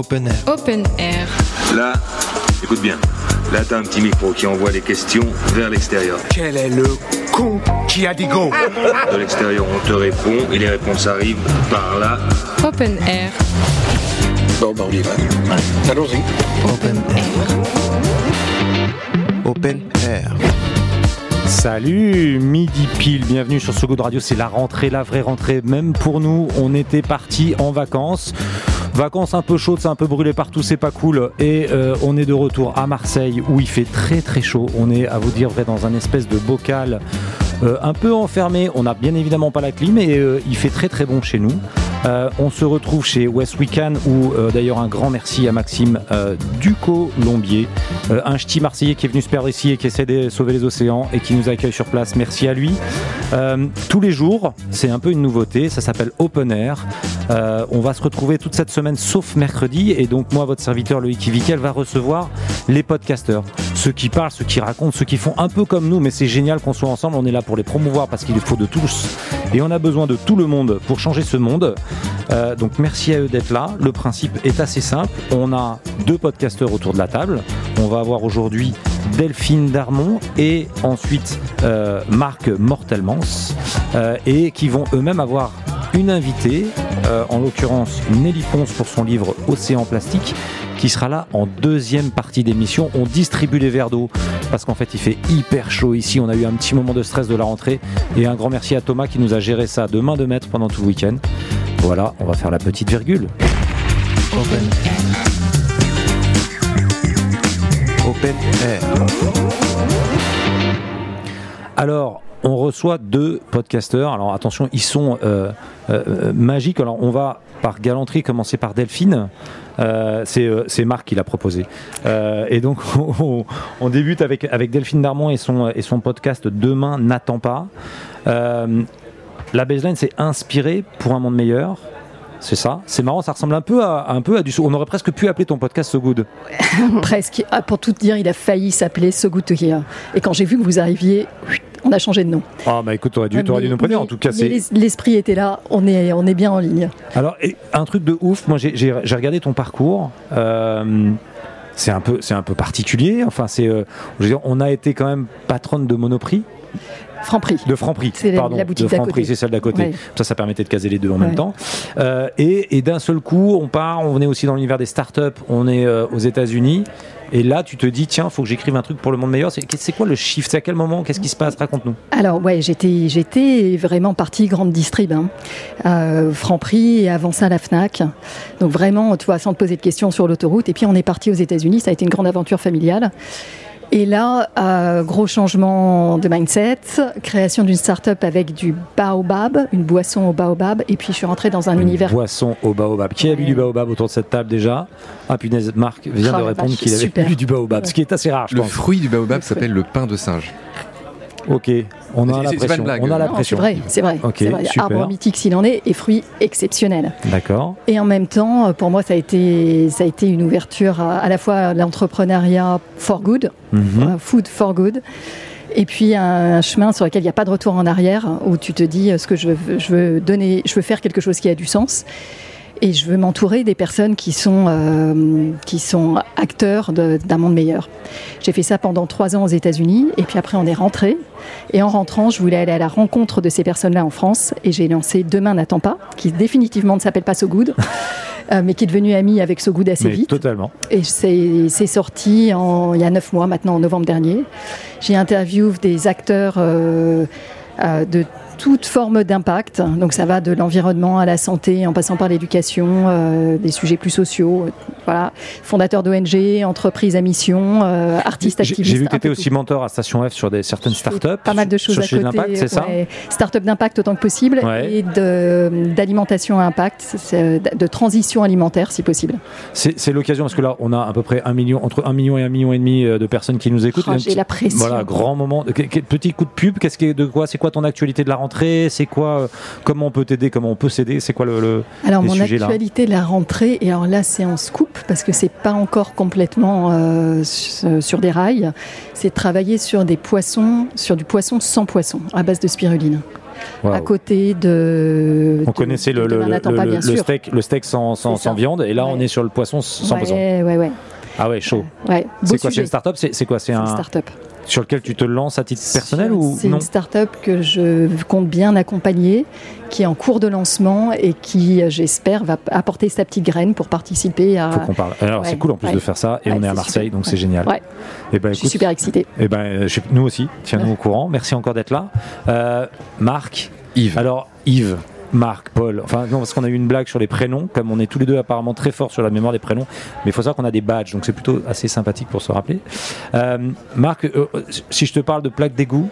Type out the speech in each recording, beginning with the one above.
Open Air. Open Air. Là, écoute bien. Là, t'as un petit micro qui envoie les questions vers l'extérieur. Quel est le con qui a dit go? De l'extérieur, on te répond et les réponses arrivent par là. Open Air. Bon, bah on y va. Allons-y. Open Air. Open Air. Salut, midi pile, bienvenue sur ce de radio, c'est la rentrée, la vraie rentrée, même pour nous, on était partis en vacances. Vacances un peu chaudes, c'est un peu brûlé partout, c'est pas cool. Et euh, on est de retour à Marseille où il fait très très chaud. On est, à vous dire vrai, dans un espèce de bocal euh, un peu enfermé. On n'a bien évidemment pas la clim et euh, il fait très très bon chez nous. Euh, on se retrouve chez West Weekend où euh, d'ailleurs un grand merci à Maxime euh, Ducot-Lombier, euh, un ch'ti marseillais qui est venu se perdre ici et qui essaie de sauver les océans et qui nous accueille sur place. Merci à lui. Tous les jours, c'est un peu une nouveauté, ça s'appelle Open Air. On va se retrouver toute cette semaine sauf mercredi et donc moi, votre serviteur Loïc Vical va recevoir les podcasteurs. Ceux qui parlent, ceux qui racontent, ceux qui font un peu comme nous, mais c'est génial qu'on soit ensemble, on est là pour les promouvoir parce qu'il faut de tous et on a besoin de tout le monde pour changer ce monde. Euh, donc merci à eux d'être là. Le principe est assez simple. On a deux podcasteurs autour de la table. On va avoir aujourd'hui Delphine Darmon et ensuite euh, Marc Mortelmans euh, et qui vont eux-mêmes avoir une invitée, en l'occurrence Nelly Ponce pour son livre Océan plastique qui sera là en deuxième partie d'émission. On distribue les verres d'eau parce qu'en fait il fait hyper chaud ici. On a eu un petit moment de stress de la rentrée et un grand merci à Thomas qui nous a géré ça de main de maître pendant tout le week-end. Voilà, on va faire la petite virgule. Open Air. Open Air. Alors, on reçoit deux podcasteurs. Alors attention, ils sont euh, euh, magiques. Alors on va par galanterie commencer par Delphine. Euh, c'est euh, c'est Marc qui l'a proposé. Euh, et donc on, débute avec, Delphine Darmon et son, et son podcast Demain n'attend pas. La baseline s'est inspirée pour un monde meilleur. C'est ça. C'est marrant, ça ressemble un peu à, un peu à du. On aurait presque pu appeler ton podcast So Good. Presque. Ah, pour tout dire, il a failli s'appeler So Good to Hear. Et quand j'ai vu que vous arriviez, on a changé de nom. Ah bah écoute, t'aurais dû, Ouais, t'aurais dû nous prévenir. En tout cas, L'esprit était là, on est, on est bien en ligne. Alors, et un truc de ouf, moi j'ai- regardé ton parcours. euh, c'est un peu, c'est un peu particulier. Enfin, c'est, euh, je veux dire, on a été quand même patronne de Monoprix, Franprix. de Franprix, C'est la- pardon, la boutique de Franprix, c'est celle d'à côté. Ouais. Ça, ça permettait de caser les deux en même temps. Euh, et et d'un seul coup, on part, on venait aussi dans l'univers des startups. On est euh, aux États-Unis. Et là, tu te dis, tiens, faut que j'écrive un truc pour le monde meilleur. C'est c'est quoi le shift? C'est à quel moment? Qu'est-ce qui se passe? Raconte-nous. Alors ouais, j'étais, j'étais vraiment partie grande distrib, hein. Euh, Franprix et avant ça la Fnac. Donc vraiment, tu vois, sans te poser de questions sur l'autoroute. Et puis on est parti aux États-Unis. Ça a été une grande aventure familiale. Et là, euh, gros changement de mindset, création d'une start-up avec du baobab, une boisson au baobab. Et puis je suis rentrée dans un Une univers boisson au baobab. Qui a bu du baobab autour de cette table déjà? Ah punaise, Marc vient Ah, de répondre qu'il avait bu du baobab, ce qui est assez rare, je Le pense. fruit du baobab s'appelle le pain de singe. Ok, on a C'est- la c'est pas pression. une blague. On a la Non, c'est vrai, c'est vrai. Ok, c'est vrai. super. Arbre mythique s'il en est et fruits exceptionnels. D'accord. Et en même temps, pour moi, ça a été, ça a été une ouverture à, à la fois à l'entrepreneuriat for good, Mhm. euh, food for good, et puis un, un chemin sur lequel il n'y a pas de retour en arrière, où tu te dis, euh, ce que je veux, je veux donner, je veux faire quelque chose qui a du sens. Et je veux m'entourer des personnes qui sont, euh, qui sont acteurs d'un monde meilleur. J'ai fait ça pendant trois ans aux États-Unis, et puis après on est rentré. Et en rentrant, je voulais aller à la rencontre de ces personnes-là en France, et j'ai lancé Demain n'attend pas, qui définitivement ne s'appelle pas So Good, euh, mais qui est devenu ami avec So Good assez Mais vite. totalement. Et c'est c'est sorti en, il y a neuf mois maintenant, en novembre dernier. J'ai interviewé des acteurs euh, euh, de toute forme d'impact. Donc ça va de l'environnement à la santé, en passant par l'éducation, euh, des sujets plus sociaux. euh, Voilà, fondateurs d'ONG, entreprises à mission, euh, artistes J'ai activistes. j'ai vu que tu étais aussi tout. mentor à Station F sur des, certaines startups. Pas mal de choses sur à côté. d'impact, c'est ça ouais. Start-up d'impact autant que possible Ouais. et d'alimentation à impact, c'est- de transition alimentaire si possible. C'est l'occasion parce que là, on a à peu près un million, entre un million et un million et demi euh, de personnes qui nous écoutent. Oh, j'ai la pression. Voilà, grand moment. Que- que- Petit coup de pub. Qu'est-ce qui est de quoi C'est quoi ton actualité de la rentrée? C'est quoi Comment on peut t'aider Comment on peut s'aider C'est quoi le, le- Alors les mon sujets, actualité de la rentrée, et alors là c'est en scoop parce que c'est pas encore complètement euh, sur des rails, c'est de travailler sur des poissons, sur du poisson sans poisson, à base de spiruline. Waouh. à côté de. On de- connaissait le, de le, Manhattan, le- pas, le- steak, le steak sans, viande, et là on est sur le poisson sans. Ouais, ouais. Ah ouais, chaud. C'est quoi C'est une start-up C'est quoi C'est un start-up. Sur lequel tu te lances à titre personnel ou C'est une start-up que je compte bien accompagner, qui est en cours de lancement et qui, j'espère, va apporter sa petite graine pour participer à. Faut qu'on parle. Alors c'est cool en plus ouais. de faire ça, et Ouais, on est à Marseille, super. donc c'est Ouais. génial. Ouais. Et ben Je suis écoute, super excitée. eh ben, euh, je- nous aussi, tiens-nous au courant. Merci encore d'être là. Euh, Marc, Yves. alors Yves, Marc, Paul, enfin non, parce qu'on a eu une blague sur les prénoms, comme on est tous les deux apparemment très forts sur la mémoire des prénoms, mais il faut savoir qu'on a des badges, donc c'est plutôt assez sympathique pour se rappeler. Euh, Marc, euh, si je te parle de plaque d'égout,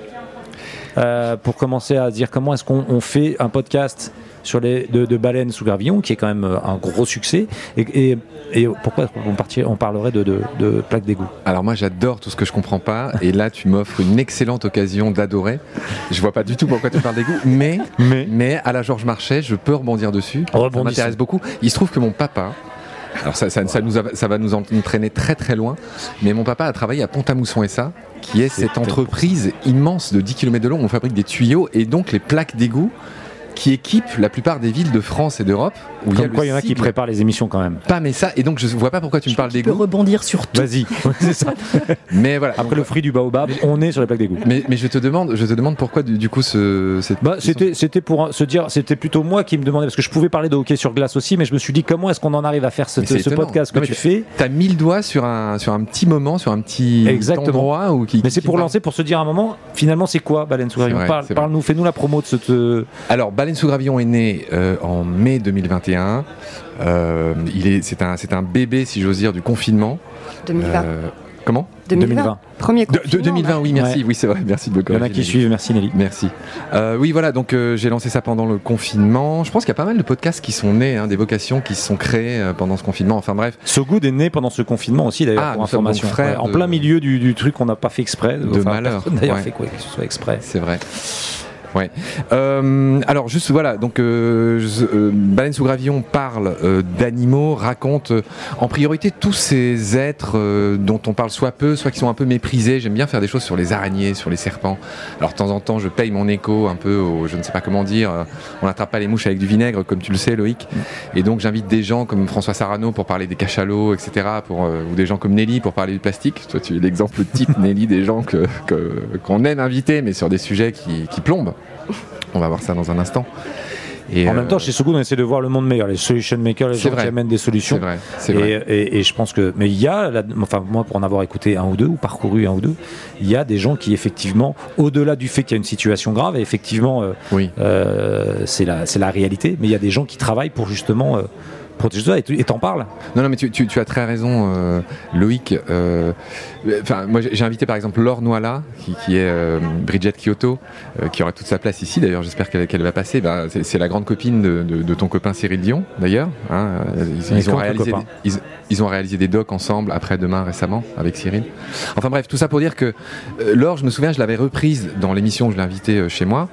euh, pour commencer à dire comment est-ce qu'on on fait un podcast sur les de, de baleines sous gravillon, qui est quand même euh, un gros succès, et, et- et pourquoi on, on parlerait de, de, de plaque d'égout? Alors moi j'adore tout ce que je comprends pas et là tu m'offres une excellente occasion d'adorer. Je vois pas du tout pourquoi tu parles d'égout, mais Mais mais à la Georges Marchais je peux rebondir dessus. Ça m'intéresse beaucoup. Il se trouve que mon papa, alors ça, ça, ça nous a- ça va nous entraîner très très loin, mais mon papa a travaillé à Pont-à-Mousson SA, qui est cette entreprise immense de 10 km de long où on fabrique des tuyaux et donc les plaques d'égout qui équipent la plupart des villes de France et d'Europe. Où il y a Comme quoi, il y en a qui préparent les émissions quand même. Pas mais ça, et donc je vois pas pourquoi tu me parles Tu peux d'égout, rebondir sur tout. Vas-y, c'est ça. mais voilà. Après le fruit du baobab, on est sur les plaques d'égout. Mais, mais je te demande, je te demande pourquoi du, du coup ce, cette- Bah, c'était, c'était pour se dire, c'était plutôt moi qui me demandais, parce que je pouvais parler de hockey sur glace aussi, mais je me suis dit comment est-ce qu'on en arrive à faire ce, ce podcast que Non, tu fais T'as mis le doigt sur un, sur un petit moment, sur un petit Exactement. endroit où qui. Mais c'est pour lancer, pour se dire à un moment, finalement, c'est quoi Baleine vrai. Parle-nous, fais-nous la promo de cette. euh, Alors, Baleine sous gravillon est né euh, en mai 2021. Euh, il est, c'est un, c'est un bébé, si j'ose dire, du confinement. 2020. Euh, comment 2020. Premier de, de confinement, 2020, oui, merci, Ouais. oui, c'est vrai, merci de me Il y en a corriger, qui suivent, merci Nelly. Merci. Euh, oui, voilà, donc euh, j'ai lancé ça pendant le confinement. Je pense qu'il y a pas mal de podcasts qui sont nés, hein, des vocations qui se sont créées euh, pendant ce confinement. Enfin bref, So Good est né pendant ce confinement aussi, d'ailleurs, Ah, pour information. Ouais, en plein milieu du, du truc qu'on n'a pas fait exprès. De malheur, D'ailleurs, ouais. fait quoi que ce soit exprès. C'est vrai. Ouais. Euh, alors juste voilà, donc euh, euh, Baleine sous gravillon parle d'animaux, raconte en priorité tous ces êtres dont on parle soit peu, soit qui sont un peu méprisés. J'aime bien faire des choses sur les araignées, sur les serpents. Alors de temps en temps, je paye mon écho un peu au, je ne sais pas comment dire, on n'attrape pas les mouches avec du vinaigre, comme tu le sais Loïc. Et donc j'invite des gens comme François Sarano pour parler des cachalots, etc. Ou des gens comme Nelly pour parler du plastique. Toi tu es l'exemple type Nelly des gens que que- qu'on aime inviter, mais sur des sujets qui plombent. On va voir ça dans un instant. Et, En euh, même temps, chez So Good, on essaie de voir le monde meilleur, les solution makers, les gens vrai. qui amènent des c'est solutions. vrai, c'est Et, vrai. et- et je pense que, mais il y a, la- enfin moi pour en avoir écouté un ou deux ou parcouru un ou deux, il y a des gens qui effectivement, au-delà du fait qu'il y a une situation grave, et effectivement euh, Oui. euh, c'est la c'est la réalité, mais il y a des gens qui travaillent pour justement euh, protéger ça et t'en parles. Non, non, mais tu, tu- tu as très raison, euh, Loïc. Euh, Enfin, moi, j'ai invité par exemple Laure Noala, qui, qui est euh, Bridget Kyoto, euh, qui aura toute sa place ici. D'ailleurs, j'espère qu'elle va passer. Ben, c'est la grande copine de, de- de ton copain Cyril Dion, d'ailleurs. hein. Ils, ont réalisé, des, ils, ils ont réalisé des docs ensemble après-demain récemment avec Cyril. Enfin bref, tout ça pour dire que euh, Laure, je me souviens, je l'avais reprise dans l'émission où je l'ai invitée euh, chez moi.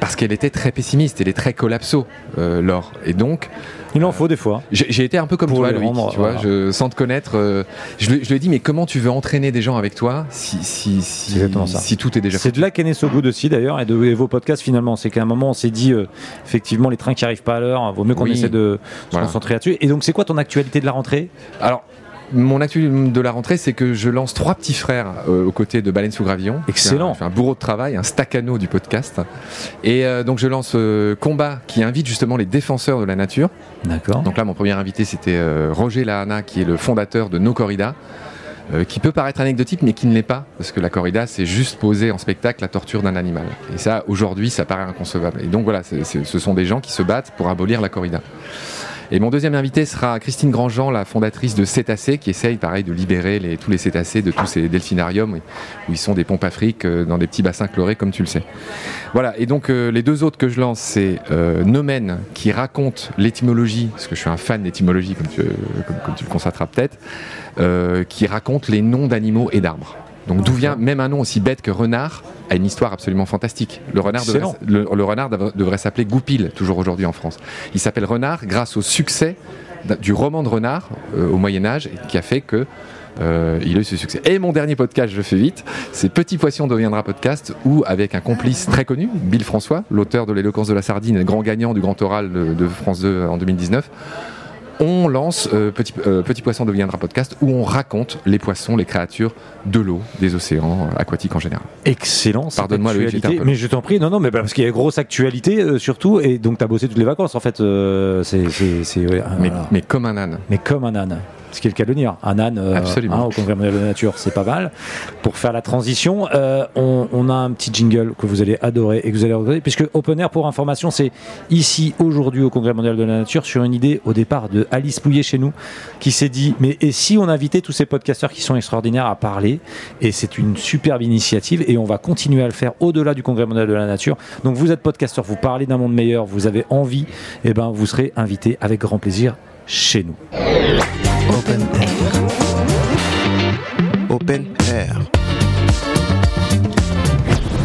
Parce qu'elle était très pessimiste, elle est très collapso, euh, Laure. Et donc, Il en faut des fois. j'ai été un peu comme Pour toi, Loïc, rendre, tu vois, voilà. je, sans te connaître. euh, je, lui- je lui ai dit, mais comment tu veux entraîner des gens avec toi si, si, si, tout est déjà C'est de là qu'est né So Good aussi d'ailleurs et de et vos podcasts finalement. C'est qu'à un moment on s'est dit euh, effectivement les trains qui arrivent pas à l'heure, vaut mieux qu'on Oui. essaie de se Voilà. concentrer là-dessus. Et donc c'est quoi ton actualité de la rentrée? Alors, mon actu de la rentrée, c'est que je lance trois petits frères euh, aux côtés de Baleine sous Gravillon. Excellent. Je fais un bourreau de travail, un staccano du podcast. Et euh, donc, je lance euh, Combat, qui invite justement les défenseurs de la nature. D'accord. Donc là, mon premier invité, c'était Roger Lahana, qui est le fondateur de No Corrida. euh, qui peut paraître anecdotique, mais qui ne l'est pas, parce que la corrida, c'est juste poser en spectacle la torture d'un animal. Et ça, aujourd'hui, ça paraît inconcevable. Et donc voilà, ce sont des gens qui se battent pour abolir la corrida. Et mon deuxième invité sera Christine Grandjean, la fondatrice de Cétacés, qui essaye, pareil, de libérer tous les cétacés de tous ces delphinariums où ils sont des pompes afriques euh, dans des petits bassins chlorés, comme tu le sais. Voilà, et donc euh, les deux autres que je lance, c'est euh, Nomen, qui raconte l'étymologie, parce que je suis un fan d'étymologie, comme tu, comme tu le constateras peut-être, euh, qui raconte les noms d'animaux et d'arbres. Donc d'où vient même un nom aussi bête que renard a une histoire absolument fantastique. Le renard devrait, Excellent. le, le renard devrait, devrait s'appeler Goupil, toujours aujourd'hui en France. Il s'appelle renard grâce au succès du roman de renard euh, au Moyen Âge qui a fait que euh, il a eu ce succès. Et mon dernier podcast, je fais vite, c'est Petit Poisson deviendra podcast, où avec un complice très connu, Bill François, l'auteur de l'éloquence de la sardine et le grand gagnant du grand oral de, de France 2 en 2019, on lance euh, Petit, euh, Petit Poisson deviendra podcast, où on raconte les poissons, les créatures de l'eau, des océans, euh, aquatiques en général. Excellent. Pardonne-moi, long. Mais je t'en prie, non, non, mais bah, parce qu'il y a grosse actualité surtout, et donc tu as bossé toutes les vacances en fait. c'est, voilà. mais comme un âne. mais comme un âne. Ce qui est le cas de le dire. Un âne euh, hein, au Congrès mondial de la nature, c'est pas mal. Pour faire la transition, euh, on, on a un petit jingle que vous allez adorer et que vous allez regarder, puisque Open Air, pour information, c'est ici, aujourd'hui, au Congrès mondial de la nature, sur une idée au départ de Alice Pouillet chez nous, qui s'est dit, mais et si on invitait tous ces podcasteurs qui sont extraordinaires à parler? Et c'est une superbe initiative et on va continuer à le faire au-delà du Congrès mondial de la nature. Donc vous êtes podcasteur, vous parlez d'un monde meilleur, vous avez envie, et ben vous serez invité avec grand plaisir chez nous. Open Air. Open Air.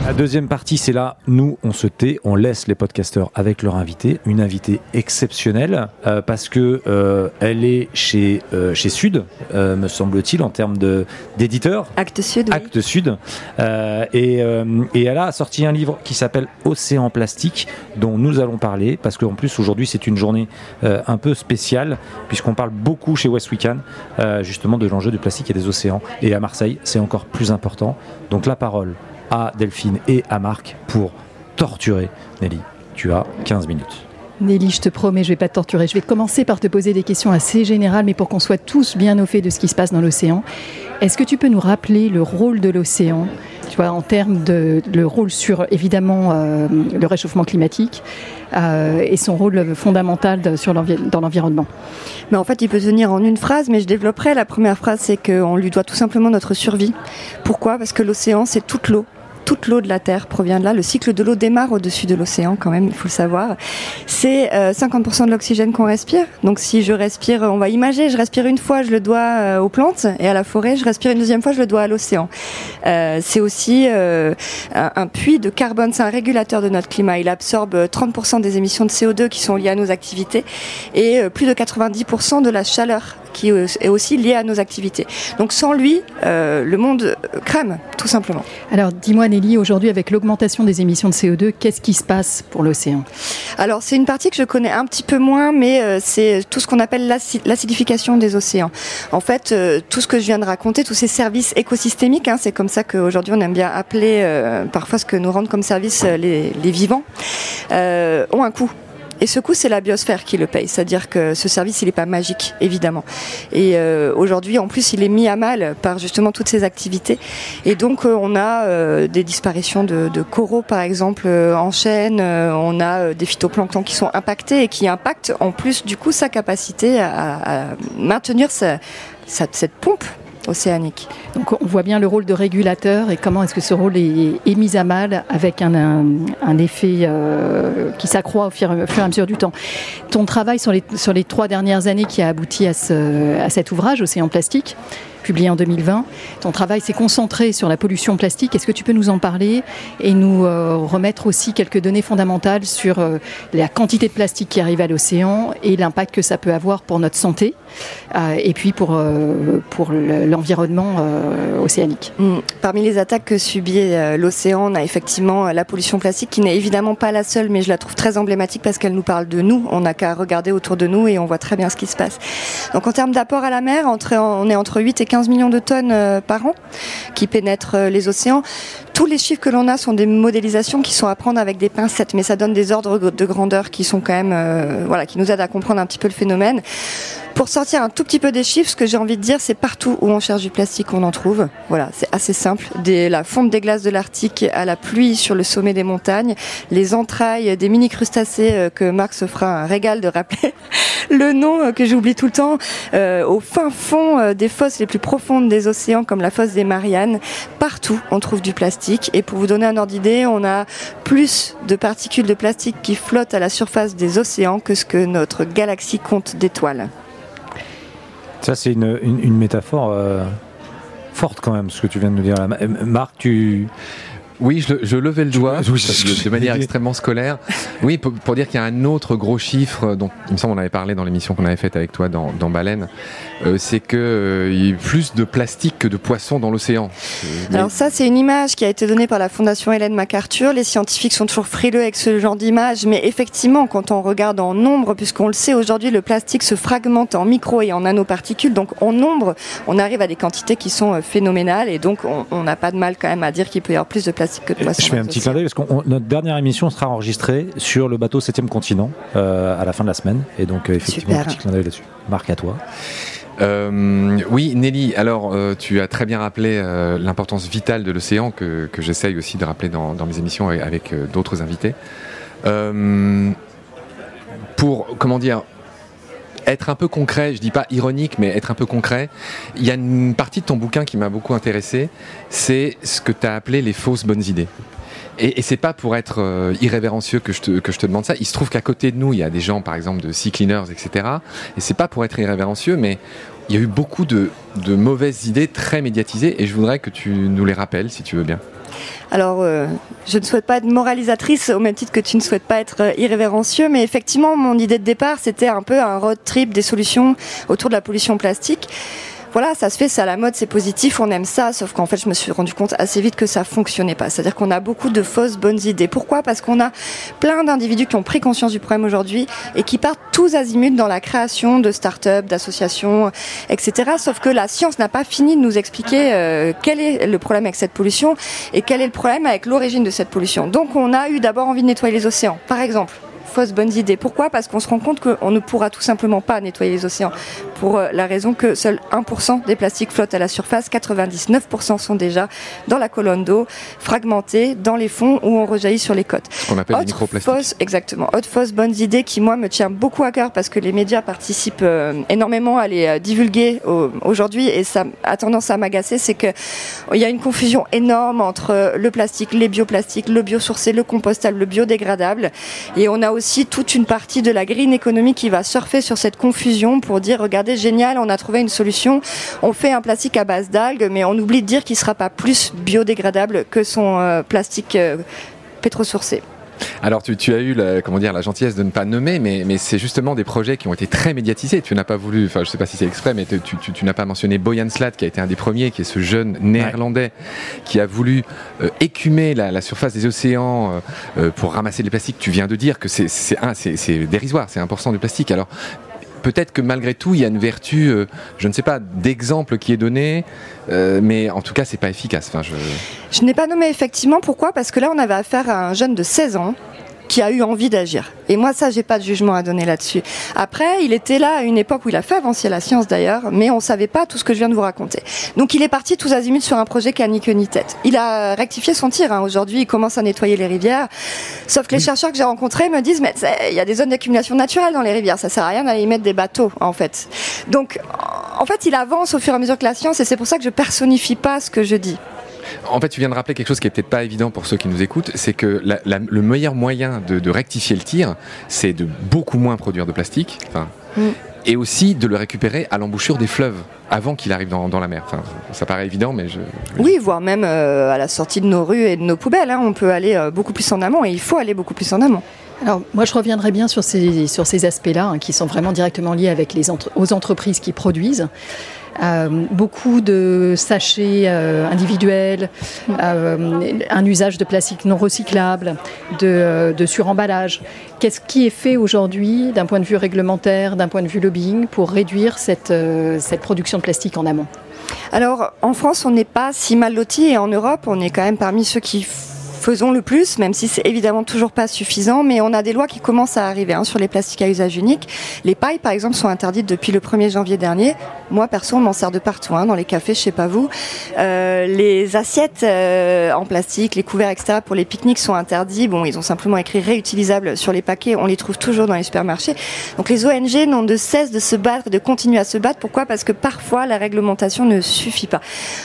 La deuxième partie, c'est là, nous, on se tait, on laisse les podcasteurs avec leur invité, une invitée exceptionnelle, euh, parce que euh, elle est chez, euh, chez Sud, euh, me semble-t-il, en termes d'éditeur. Acte Sud, oui. Acte Sud. Euh, et, euh, et elle a sorti un livre qui s'appelle Océan Plastique, dont nous allons parler, parce qu'en plus aujourd'hui c'est une journée euh, un peu spéciale, puisqu'on parle beaucoup chez West Weekend, euh, justement de l'enjeu du plastique et des océans. Et à Marseille, c'est encore plus important. Donc la parole à Delphine et à Marc pour torturer Nelly. Tu as 15 minutes. Nelly, je te promets, je vais pas te torturer. Je vais commencer par te poser des questions assez générales, mais pour qu'on soit tous bien au fait de ce qui se passe dans l'océan. Est-ce que tu peux nous rappeler le rôle de l'océan, tu vois, en termes de le rôle sur évidemment euh, le réchauffement climatique euh, et son rôle fondamental de- sur dans l'environnement? Mais en fait, il peut tenir en une phrase, mais je développerai. La première phrase, c'est qu'on lui doit tout simplement notre survie. Pourquoi? Parce que l'océan, c'est toute l'eau. Toute l'eau de la Terre provient de là. Le cycle de l'eau démarre au-dessus de l'océan, quand même, il faut le savoir. C'est euh, 50% de l'oxygène qu'on respire. Donc, si je respire, on va imaginer, je respire une fois, je le dois euh, aux plantes et à la forêt. Je respire une deuxième fois, je le dois à l'océan. Euh, c'est aussi euh, un, un puits de carbone. C'est un régulateur de notre climat. Il absorbe euh, 30% des émissions de CO2 qui sont liées à nos activités et euh, plus de 90% de la chaleur qui euh, est aussi liée à nos activités. Donc sans lui, euh, le monde euh, crème, tout simplement. Alors, dis-moi, Nelly, aujourd'hui, avec l'augmentation des émissions de CO2, qu'est-ce qui se passe pour l'océan? Alors c'est une partie que je connais un petit peu moins, mais euh, c'est tout ce qu'on appelle l'aci- l'acidification des océans. En fait, euh, tout ce que je viens de raconter, tous ces services écosystémiques, hein, c'est comme ça qu'aujourd'hui on aime bien appeler euh, parfois ce que nous rendent comme service les, vivants, ont un coût. Et ce coût, c'est la biosphère qui le paye. C'est-à-dire que ce service, il n'est pas magique, évidemment. Et euh, aujourd'hui, en plus, il est mis à mal par justement toutes ces activités. Et donc, euh, on a euh, des disparitions de, coraux, par exemple, en chaîne. On a des phytoplanctons qui sont impactés et qui impactent en plus, du coup, sa capacité à, maintenir cette pompe océanique. Donc on voit bien le rôle de régulateur et comment est-ce que ce rôle est, mis à mal avec un, effet euh, qui s'accroît au fur, et à mesure du temps. Ton travail sur les, sur les trois dernières années qui a abouti à cet ouvrage, Océan Plastique, publié en 2020, ton travail s'est concentré sur la pollution plastique. Est-ce que tu peux nous en parler et nous euh, remettre aussi quelques données fondamentales sur euh, la quantité de plastique qui arrive à l'océan et l'impact que ça peut avoir pour notre santé euh, et puis pour, pour le- l'environnement océanique? Mm. Parmi les attaques que subit l'océan, on a effectivement la pollution plastique qui n'est évidemment pas la seule, mais je la trouve très emblématique parce qu'elle nous parle de nous. On n'a qu'à regarder autour de nous et on voit très bien ce qui se passe. Donc en termes d'apport à la mer, on est entre 8 et 15 millions de tonnes euh, par an qui pénètrent euh, les océans. Tous les chiffres que l'on a sont des modélisations qui sont à prendre avec des pincettes, mais ça donne des ordres de grandeur qui sont quand même, euh, voilà, qui nous aident à comprendre un petit peu le phénomène. Pour sortir un tout petit peu des chiffres, ce que j'ai envie de dire, c'est partout où on cherche du plastique, on en trouve. Voilà, c'est assez simple. Dès la fonte des glaces de l'Arctique à la pluie sur le sommet des montagnes, les entrailles des mini crustacés euh, que Marc se fera un régal de rappeler le nom euh, que j'oublie tout le temps, au fin fond des fosses les plus profondes des océans, comme la fosse des Mariannes. Partout, on trouve du plastique. Et pour vous donner un ordre d'idée, on a plus de particules de plastique qui flottent à la surface des océans que ce que notre galaxie compte d'étoiles. Ça, c'est une, métaphore euh, forte quand même, ce que tu viens de nous dire. là. Euh, Marc, tu. Oui, je, je levais le doigt Oui, de, de manière extrêmement scolaire. Oui, pour, pour dire qu'il y a un autre gros chiffre dont il me semble on avait parlé dans l'émission qu'on avait faite avec toi dans, dans Baleine, euh, c'est que euh, y a plus de plastique que de poissons dans l'océan. Euh, Alors ça, c'est une image qui a été donnée par la Fondation Hélène MacArthur. Les scientifiques sont toujours frileux avec ce genre d'image, mais effectivement, quand on regarde en nombre, puisqu'on le sait aujourd'hui, le plastique se fragmente en micro et en nanoparticules, donc en nombre, on arrive à des quantités qui sont phénoménales, et donc on on n'a pas de mal quand même à dire qu'il peut y avoir plus de plastique que de poissons. Je fais un petit clin d'œil parce que notre dernière émission sera enregistrée sur le bateau 7 continent euh, à la fin de la semaine. Et donc, euh, effectivement, Super. petit clin d'œil là-dessus. Marc, à toi. Euh, oui, Nelly, alors euh, tu as très bien rappelé euh, l'importance vitale de l'océan que, que j'essaye aussi de rappeler dans, dans mes émissions avec, avec, euh, d'autres invités. Euh, pour, comment dire, être un peu concret, je dis pas ironique, mais être un peu concret, il y a une partie de ton bouquin qui m'a beaucoup intéressé, c'est ce que tu as appelé les fausses bonnes idées. Et, et c'est pas pour être euh, irrévérencieux que je, te, demande ça. Il se trouve qu'à côté de nous, il y a des gens, par exemple, de Sea Cleaners, etc. Et c'est pas pour être irrévérencieux, mais il y a eu beaucoup de, de mauvaises idées très médiatisées, et je voudrais que tu nous les rappelles, si tu veux bien. Alors, euh, je ne souhaite pas être moralisatrice au même titre que tu ne souhaites pas être euh, irrévérencieux, mais effectivement, mon idée de départ, c'était un peu un road trip des solutions autour de la pollution plastique. Voilà, ça se fait, c'est à la mode, c'est positif, on aime ça, sauf qu'en fait, je me suis rendu compte assez vite que ça fonctionnait pas. C'est-à-dire qu'on a beaucoup de fausses bonnes idées. Pourquoi? Parce qu'on a plein d'individus qui ont pris conscience du problème aujourd'hui et qui partent tous azimuts dans la création de start-up, d'associations, etc. Sauf que la science n'a pas fini de nous expliquer euh, quel est le problème avec cette pollution et quel est le problème avec l'origine de cette pollution. Donc, on a eu d'abord envie de nettoyer les océans, par exemple fausses bonnes idées. Pourquoi? Parce qu'on se rend compte qu'on ne pourra tout simplement pas nettoyer les océans. Pour euh, la raison que seul 1% des plastiques flottent à la surface, 99% sont déjà dans la colonne d'eau, fragmentés dans les fonds ou on rejaillit sur les côtes. Ce qu'on appelle les Autre microplastiques. fausse, exactement. Autre fausse bonnes idées qui, moi, me tient beaucoup à cœur parce que les médias participent euh, énormément à les euh, divulguer au- aujourd'hui et ça a tendance à m'agacer, c'est que il y a une confusion énorme entre le plastique, les bioplastiques, le biosourcé, le compostable, le biodégradable. Et on a aussi toute une partie de la green economy qui va surfer sur cette confusion pour dire, regardez, génial, on a trouvé une solution. On fait un plastique à base d'algues, mais on oublie de dire qu'il sera pas plus biodégradable que son euh, plastique euh, pétrosourcé. Alors tu, tu as eu la, comment dire, la gentillesse de ne pas nommer, mais, mais c'est justement des projets qui ont été très médiatisés. Tu n'as pas voulu, enfin je sais pas si c'est exprès, mais tu, tu- tu n'as pas mentionné Boyan Slat qui a été un des premiers, qui est ce jeune néerlandais qui a voulu euh, écumer la, la surface des océans euh, pour ramasser les plastiques. Tu viens de dire que c'est c'est un- c'est- c'est dérisoire, c'est 1% du plastique. Alors peut-être que malgré tout, il y a une vertu, euh, je ne sais pas, d'exemple qui est donné, euh, mais en tout cas, c'est pas efficace. Je n'ai pas nommé effectivement pourquoi parce que là on avait affaire à un jeune de 16 ans qui a eu envie d'agir. Et moi ça j'ai pas de jugement à donner là-dessus. Après, il était là à une époque où il a fait avancer la science d'ailleurs, mais on savait pas tout ce que je viens de vous raconter. Donc il est parti tous azimuts sur un projet qui a ni queue ni tête. Il a rectifié son tir hein. aujourd'hui, il commence à nettoyer les rivières. Sauf que les chercheurs que j'ai rencontrés me disent mais il y a des zones d'accumulation naturelle dans les rivières, ça sert à rien d'aller y mettre des bateaux en fait. Donc en fait, il avance au fur et à mesure que la science et c'est pour ça que je personnifie pas ce que je dis. En fait, tu viens de rappeler quelque chose qui est peut-être pas évident pour ceux qui nous écoutent, c'est que la- la- le meilleur moyen de, de rectifier le tir, c'est de beaucoup moins produire de plastique, Mm. et aussi de le récupérer à l'embouchure des fleuves avant qu'il arrive dans, dans la mer. Enfin, ça paraît évident, mais je. Oui, voire même euh, à la sortie de nos rues et de nos poubelles. hein. On peut aller euh, beaucoup plus en amont et il faut aller beaucoup plus en amont. Alors, moi, je reviendrai bien sur ces, sur ces aspects-là, hein, qui sont vraiment directement liés avec les entre- aux entreprises qui produisent. Euh, beaucoup de sachets euh, individuels, euh, un usage de plastique non recyclable, de, suremballage. Qu'est-ce qui est fait aujourd'hui d'un point de vue réglementaire, d'un point de vue lobbying, pour réduire cette, cette production de plastique en amont? Alors, en France, on n'est pas si mal lotis et en Europe, on est quand même parmi ceux qui faisons le plus, même si c'est évidemment toujours pas suffisant, mais on a des lois qui commencent à arriver hein, sur les plastiques à usage unique. Les pailles, par exemple, sont interdites depuis le 1er janvier dernier. Moi, perso, on m'en sert de partout, hein, dans les cafés, je sais pas vous. Euh, les assiettes euh, en plastique, les couverts, etc., pour les pique-niques sont interdits. Bon, ils ont simplement écrit réutilisables sur les paquets. On les trouve toujours dans les supermarchés. Donc les ONG n'ont de cesse de se battre, de continuer à se battre. Pourquoi? Parce que parfois, la réglementation ne suffit pas.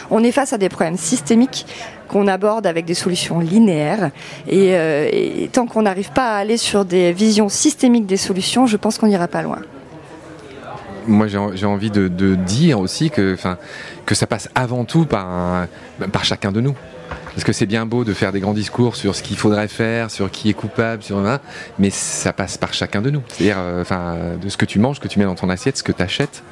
On est face à des problèmes systémiques qu'on aborde avec des solutions linéaires. Et, euh, et tant qu'on n'arrive pas à aller sur des visions systémiques des solutions, je pense qu'on n'ira pas loin. Moi, j'ai envie de, dire aussi que, que ça passe avant tout par, par chacun de nous. Parce que c'est bien beau de faire des grands discours sur ce qu'il faudrait faire, sur qui est coupable, sur mais ça passe par chacun de nous. C'est-à-dire, euh, de ce que tu manges, ce que tu mets dans ton assiette, ce que tu achètes.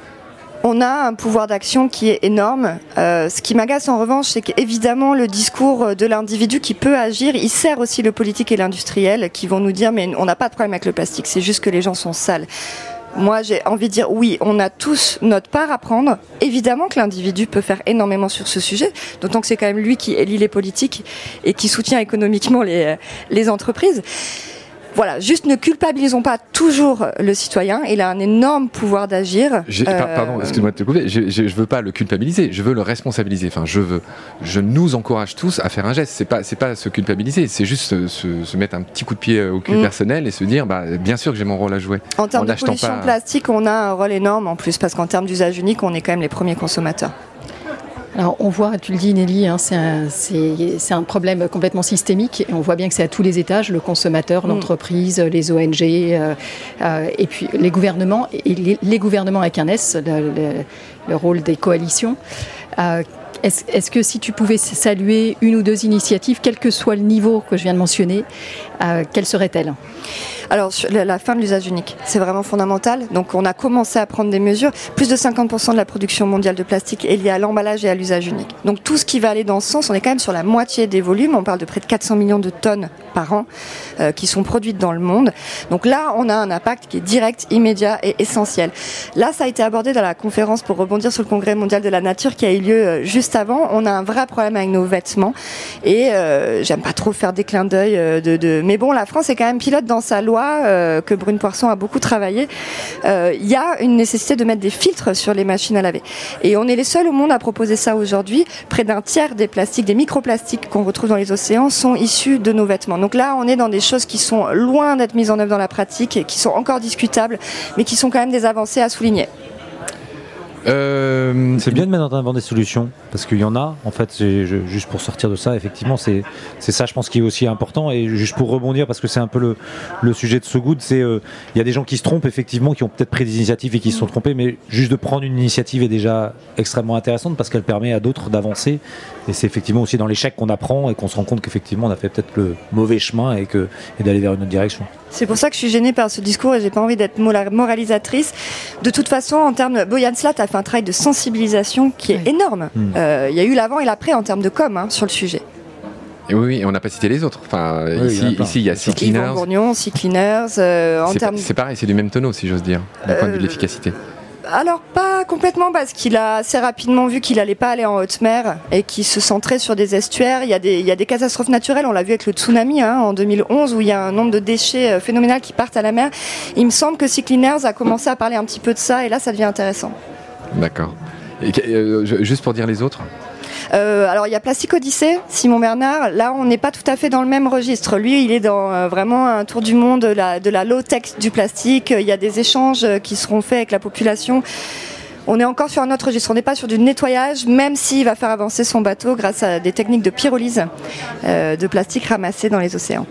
On a un pouvoir d'action qui est énorme. Euh, ce qui m'agace en revanche, c'est qu'évidemment le discours de l'individu qui peut agir, il sert aussi le politique et l'industriel qui vont nous dire mais on n'a pas de problème avec le plastique, c'est juste que les gens sont sales. Moi, j'ai envie de dire oui, on a tous notre part à prendre. Évidemment que l'individu peut faire énormément sur ce sujet, d'autant que c'est quand même lui qui élit les politiques et qui soutient économiquement les, les entreprises. Voilà, juste ne culpabilisons pas toujours le citoyen. Il a un énorme pouvoir d'agir. Par- Pardon, Euh, excuse-moi de te couper. Je, je veux pas le culpabiliser, je veux le responsabiliser. Enfin, je veux, je nous encourage tous à faire un geste. C'est pas, c'est pas se culpabiliser, c'est juste se, mettre un petit coup de pied au cul Mm. personnel et se dire, bah, bien sûr que j'ai mon rôle à jouer. En termes en de pollution pas- plastique, on a un rôle énorme en plus, parce qu'en termes d'usage unique, on est quand même les premiers consommateurs. Alors on voit, tu le dis Nelly, hein, c'est un, problème complètement systémique et on voit bien que c'est à tous les étages, le consommateur, l'entreprise, les ONG euh, euh, et puis les gouvernements, et les, les gouvernements avec un S, le, le- le rôle des coalitions. Euh, est-ce que si tu pouvais saluer une ou deux initiatives, quel que soit le niveau que je viens de mentionner, quelles seraient-elles? Alors, la fin de l'usage unique, c'est vraiment fondamental. Donc, on a commencé à prendre des mesures. Plus de 50% de la production mondiale de plastique est liée à l'emballage et à l'usage unique. Donc, tout ce qui va aller dans ce sens, on est quand même sur la moitié des volumes. On parle de près de 400 millions de tonnes par an euh, qui sont produites dans le monde. Donc là, on a un impact qui est direct, immédiat et essentiel. Là, ça a été abordé dans la conférence pour rebondir sur le Congrès mondial de la nature qui a eu lieu euh, juste avant. On a un vrai problème avec nos vêtements et euh, j'aime pas trop faire des clins d'œil de- Mais bon, la France est quand même pilote dans sa loi euh, que Brune Poisson a beaucoup travaillé. Euh, Il y a une nécessité de mettre des filtres sur les machines à laver. Et on est les seuls au monde à proposer ça aujourd'hui. Près d'un tiers des plastiques, des microplastiques qu'on retrouve dans les océans sont issus de nos vêtements. Donc là, on est dans des choses qui sont loin d'être mises en œuvre dans la pratique et qui sont encore discutables, mais qui sont quand même des avancées à souligner. Euh, C'est bien de mettre en avant des solutions, parce qu'il y en a, en fait, je- juste pour sortir de ça, effectivement, c'est ça, je pense, qui est aussi important. Et juste pour rebondir, parce que c'est un peu le, le sujet de ce good, c'est euh, il y a des gens qui se trompent, effectivement, qui ont peut-être pris des initiatives et qui se sont trompés, mais juste de prendre une initiative est déjà extrêmement intéressante, parce qu'elle permet à d'autres d'avancer. Et c'est effectivement aussi dans l'échec qu'on apprend et qu'on se rend compte qu'effectivement, on a fait peut-être le mauvais chemin et, que, et d'aller vers une autre direction. C'est pour ça que je suis gênée par ce discours et j'ai pas envie d'être moralisatrice. De toute façon, en termes, Boyan Slat a fait un travail de sensibilisation qui est énorme. Hmm. Euh, Il y a eu l'avant et l'après en termes de com hein, sur le sujet. et oui, oui, on n'a pas cité les autres. Enfin, Oui, il y a ici, ici, y a Sea Yvon Cleaners. Bourgnon, Sea Cleaners, euh, en C'est termes. c'est pareil, c'est du même tonneau, si j'ose dire, du point de vue de Euh, l'efficacité. Alors pas complètement parce qu'il a assez rapidement vu qu'il allait pas aller en haute mer et qu'il se centrait sur des estuaires. Il y a des, catastrophes naturelles, on l'a vu avec le tsunami hein, en 2011 où il y a un nombre de déchets euh, phénoménal qui partent à la mer. Il me semble que Sea Cleaners a commencé à parler un petit peu de ça et là ça devient intéressant. D'accord. Euh, juste pour dire les autres, alors il y a Plastique Odyssée, Simon Bernard. Là, on n'est pas tout à fait dans le même registre. Lui, il est dans euh, vraiment un tour du monde de la, de la low-tech du plastique. Il y a des échanges euh, qui seront faits avec la population. On est encore sur un autre registre. On n'est pas sur du nettoyage, même s'il va faire avancer son bateau grâce à des techniques de pyrolyse euh, de plastique ramassé dans les océans.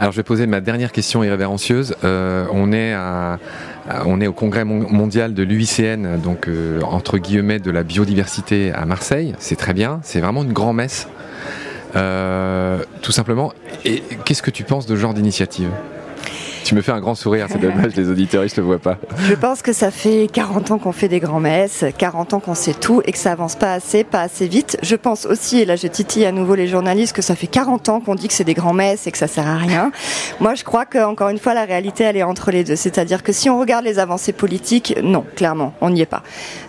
Alors je vais poser ma dernière question irrévérencieuse. Euh, on, est au congrès mon- mondial de l'UICN, donc euh, entre guillemets de la biodiversité à Marseille. C'est très bien, c'est vraiment une grand-messe. Euh, tout simplement. Et qu'est-ce que tu penses de ce genre d'initiative? Tu me fais un grand sourire, c'est dommage, les auditeurs, ils ne te voient pas. Je pense que ça fait 40 ans qu'on fait des grands-messes, 40 ans qu'on sait tout et que ça avance pas assez, pas assez vite. Je pense aussi, et là je titille à nouveau les journalistes, que ça fait 40 ans qu'on dit que c'est des grands-messes et que ça sert à rien. Moi je crois qu'encore une fois la réalité elle est entre les deux. C'est-à-dire que si on regarde les avancées politiques, non, clairement, on n'y est pas.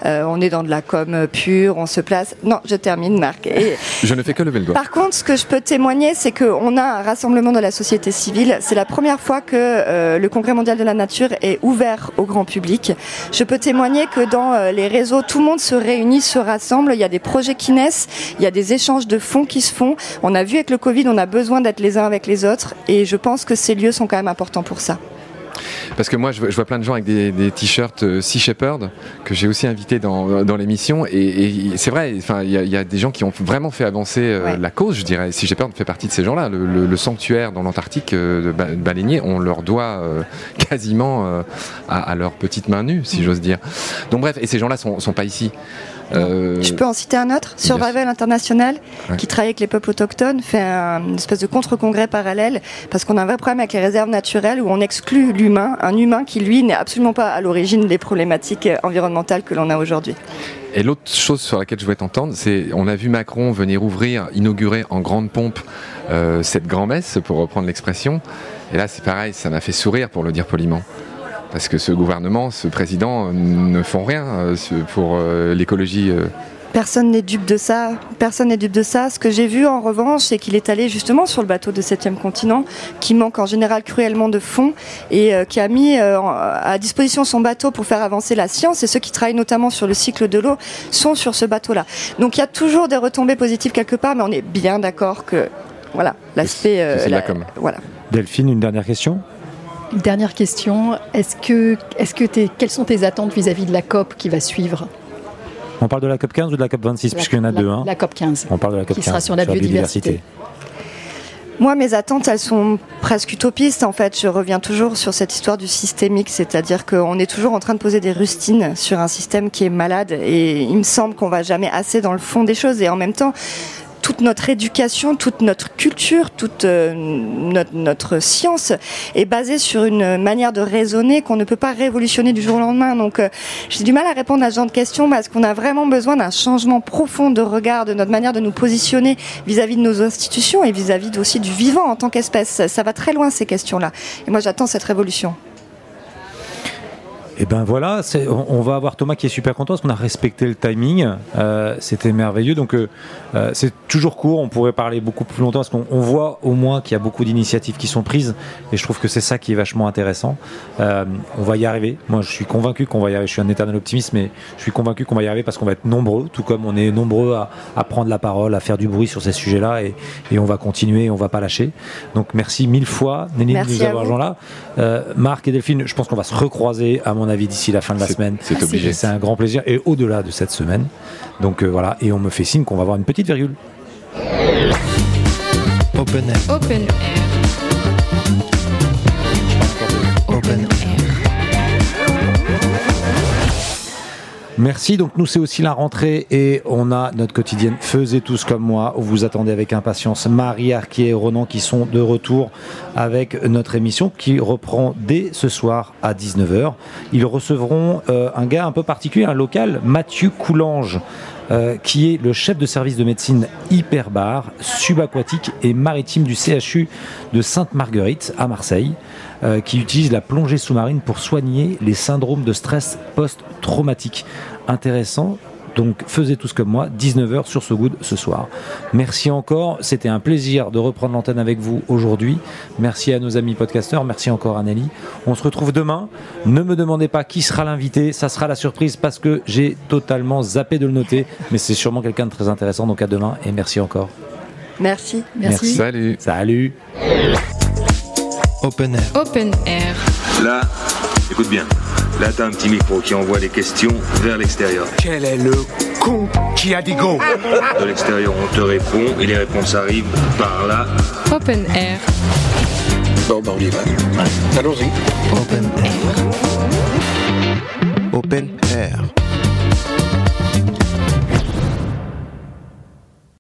Euh, on est dans de la com pure, on se place. Non, je termine Marc. Et Je ne fais que lever le doigt. par contre, ce que je peux témoigner, c'est qu'on a un rassemblement de la société civile. C'est la première fois que euh, le Congrès mondial de la nature est ouvert au grand public. Je peux témoigner que dans euh, les réseaux, tout le monde se réunit, se rassemble. Il y a des projets qui naissent, il y a des échanges de fonds qui se font. On a vu avec le Covid, on a besoin d'être les uns avec les autres. Et je pense que ces lieux sont quand même importants pour ça. Parce que moi, je, vois plein de gens avec des, t-shirts euh, Sea Shepherd que j'ai aussi invité dans, dans l'émission. Et, c'est vrai, il y, a des gens qui ont vraiment fait avancer euh, la cause, je dirais. Sea Shepherd fait partie de ces gens-là. Le, sanctuaire dans l'Antarctique de, baleiniers, on leur doit quasiment à, leur petite main nue, si mm. j'ose dire. Donc bref, et ces gens-là sont, sont pas ici. Euh, Je peux en citer un autre, Survival International, qui travaille avec les peuples autochtones, fait un, une espèce de contre-congrès parallèle, parce qu'on a un vrai problème avec les réserves naturelles où on exclut l'humain, un humain qui lui n'est absolument pas à l'origine des problématiques environnementales que l'on a aujourd'hui. Et l'autre chose sur laquelle je voulais t'entendre, c'est on a vu Macron venir ouvrir, inaugurer en grande pompe euh, cette grand-messe, pour reprendre l'expression. Et là, c'est pareil, ça m'a fait sourire, pour le dire poliment parce que ce gouvernement, ce président ne font rien euh, pour euh, l'écologie. Euh. Personne n'est dupe de ça. Personne n'est dupe de ça. Ce que j'ai vu en revanche, c'est qu'il est allé justement sur le bateau de 7e continent, qui manque en général cruellement de fonds, et qui a mis à disposition son bateau pour faire avancer la science. Et ceux qui travaillent notamment sur le cycle de l'eau sont sur ce bateau-là. Donc il y a toujours des retombées positives quelque part, mais on est bien d'accord que voilà l'aspect. voilà. Delphine, une dernière question? Une dernière question. Est-ce que, est-ce que quelles sont tes attentes vis-à-vis de la COP qui va suivre? On parle de la COP 15 ou de la COP 26 puisqu'il y en a deux. Hein. La COP 15. On parle de la COP qui sera sur la, biodiversité. Moi, mes attentes, elles sont presque utopistes. En fait, je reviens toujours sur cette histoire du systémique, c'est-à-dire qu'on est toujours en train de poser des rustines sur un système qui est malade. Et il me semble qu'on va jamais assez dans le fond des choses. Et en même temps, toute notre éducation, toute notre culture, toute euh, notre, science est basée sur une manière de raisonner qu'on ne peut pas révolutionner du jour au lendemain. Donc euh, j'ai du mal à répondre à ce genre de questions parce qu'on a vraiment besoin d'un changement profond de regard, de notre manière de nous positionner vis-à-vis de nos institutions et vis-à-vis aussi du vivant en tant qu'espèce? Ça va très loin ces questions-là. Et moi j'attends cette révolution. Et ben voilà, on, va avoir Thomas qui est super content parce qu'on a respecté le timing. Euh, c'était merveilleux. Donc euh, euh, c'est toujours court. On pourrait parler beaucoup plus longtemps parce qu'on voit au moins qu'il y a beaucoup d'initiatives qui sont prises. Et je trouve que c'est ça qui est vachement intéressant. on va y arriver. Moi, je suis convaincu qu'on va y arriver. Je suis un éternel optimiste, mais je suis convaincu qu'on va y arriver parce qu'on va être nombreux, tout comme on est nombreux à, prendre la parole, à faire du bruit sur ces sujets-là. Et, on va continuer. On va pas lâcher. Donc merci mille fois, Néné, de nous avoir là. Marc et Delphine, je pense qu'on va se recroiser à mon avis, d'ici la fin de la semaine. C'est obligé. C'est un grand plaisir. Et au-delà de cette semaine. Donc euh, voilà. Et on me fait signe qu'on va avoir une petite virgule. Open air. Open air. Merci. Donc nous c'est aussi la rentrée et on a notre quotidienne Faisez tous comme moi. Vous attendez avec impatience Marie Arquier et Ronan qui sont de retour avec notre émission qui reprend dès ce soir à 19h. Ils recevront euh, un gars un peu particulier, un local, Mathieu Coulange. Euh, qui est le chef de service de médecine hyperbare, subaquatique et maritime du CHU de Sainte-Marguerite à Marseille. Euh, qui utilise la plongée sous-marine pour soigner les syndromes de stress post-traumatique. Intéressant. Donc faisez tous comme moi, 19h sur ce Good ce soir. Merci encore, c'était un plaisir de reprendre l'antenne avec vous aujourd'hui. Merci à nos amis podcasteurs, merci encore à Nelly. On se retrouve demain. Ne me demandez pas qui sera l'invité, ça sera la surprise parce que j'ai totalement zappé de le noter, mais c'est sûrement quelqu'un de très intéressant, donc à demain et merci encore. Merci. Merci. merci. Salut. Salut. Open air. Open air. Là, écoute bien. Là, t'as un petit micro qui envoie les questions vers l'extérieur. Quel est le con qui a dit go? De l'extérieur, on te répond et les réponses arrivent par là. Open air. Bon, bah on y va. Allons-y. Open air. Open air.